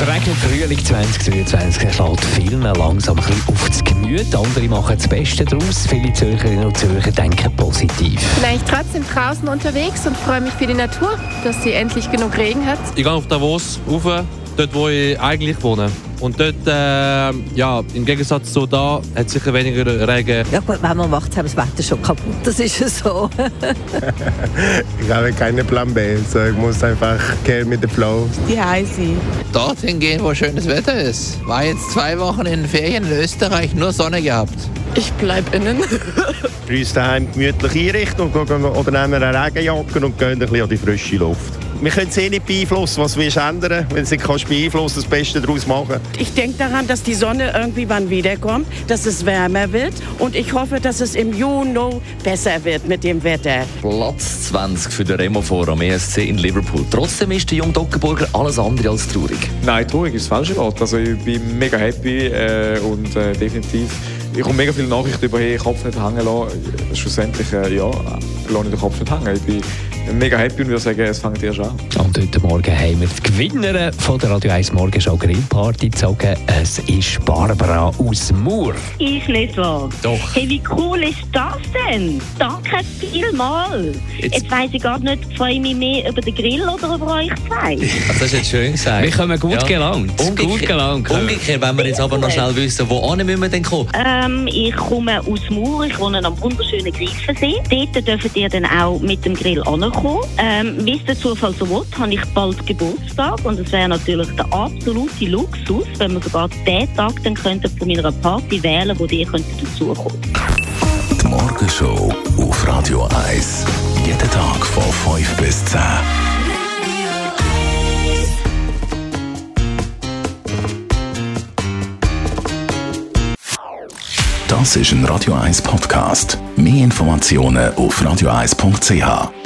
Verregnete Frühling 2023 schlägt vielen langsam ein bisschen auf das Gemüt. Andere machen das Beste daraus. Viele Zürcherinnen und Zürcher denken positiv. Bin ich trotzdem draußen unterwegs und freue mich für die Natur, dass sie endlich genug Regen hat. Ich gehe auf Davos rauf, dort wo ich eigentlich wohne. Und dort, äh, ja, im Gegensatz zu da, hat es sicher weniger Regen. Ja gut, wenn man macht, haben das Wetter schon kaputt. Das ist ja so. ich habe keinen Plan B. Also ich muss einfach gehen mit dem Flow. Die heiße. Dorthin gehen, wo schönes Wetter ist. War jetzt zwei Wochen in den Ferien in Österreich, nur Sonne gehabt. Ich bleib innen. Bei uns daheim gemütlich einrichten und gehen, oder nehmen eine Regenjacke und gehen ein bisschen an die frische Luft. Wir können es eh nicht beeinflussen, was wir ändern. Wenn du es beeinflussen das Beste daraus machen. Ich denke daran, dass die Sonne irgendwie wann wiederkommt, dass es wärmer wird und ich hoffe, dass es im Juni besser wird mit dem Wetter. Platz 20 für den Remo am ESC in Liverpool. Trotzdem ist der junge Dockenburger alles andere als traurig. Nein, traurig ist das falsche Wort. Also ich bin mega happy äh, und äh, definitiv ich komme mega viele Nachrichten über, hey, Kopf nicht hängen lassen. Schlussendlich, äh, ja, lasse ich den Kopf nicht hängen. Ich bin mega happy und würde sagen, es fängt erst an. Und heute Morgen haben wir die Gewinnerin von der Radio 1 Morgenshow Grillparty gezogen. Es ist Barbara aus Mur. Ist nicht wahr? Doch. Hey, wie cool ist das denn? Danke vielmals. Jetzt, jetzt weiss ich gar nicht, freue ich mich mehr über den Grill oder über euch zwei. Das ist jetzt schön gesagt. Wir kommen gut ja. gelangt. Umgekehrt, gut gelangt. Umgekehrt, wenn wir jetzt aber noch schnell wissen, wo müssen wir denn kommen? Ähm, ich komme aus Mur, ich wohne am wunderschönen Greifensee. Dort dürft ihr dann auch mit dem Grill ankommen gekommen. Ähm, wie es der Zufall so will, habe ich bald Geburtstag und es wäre natürlich der absolute Luxus, wenn wir sogar den Tag dann könnten von meiner Party wählen, wo die könnten dazukommen. Die Morgenshow auf Radio 1. Jeden Tag von 5 bis 10. Das ist ein Radio 1 Podcast. Mehr Informationen auf radio1.ch.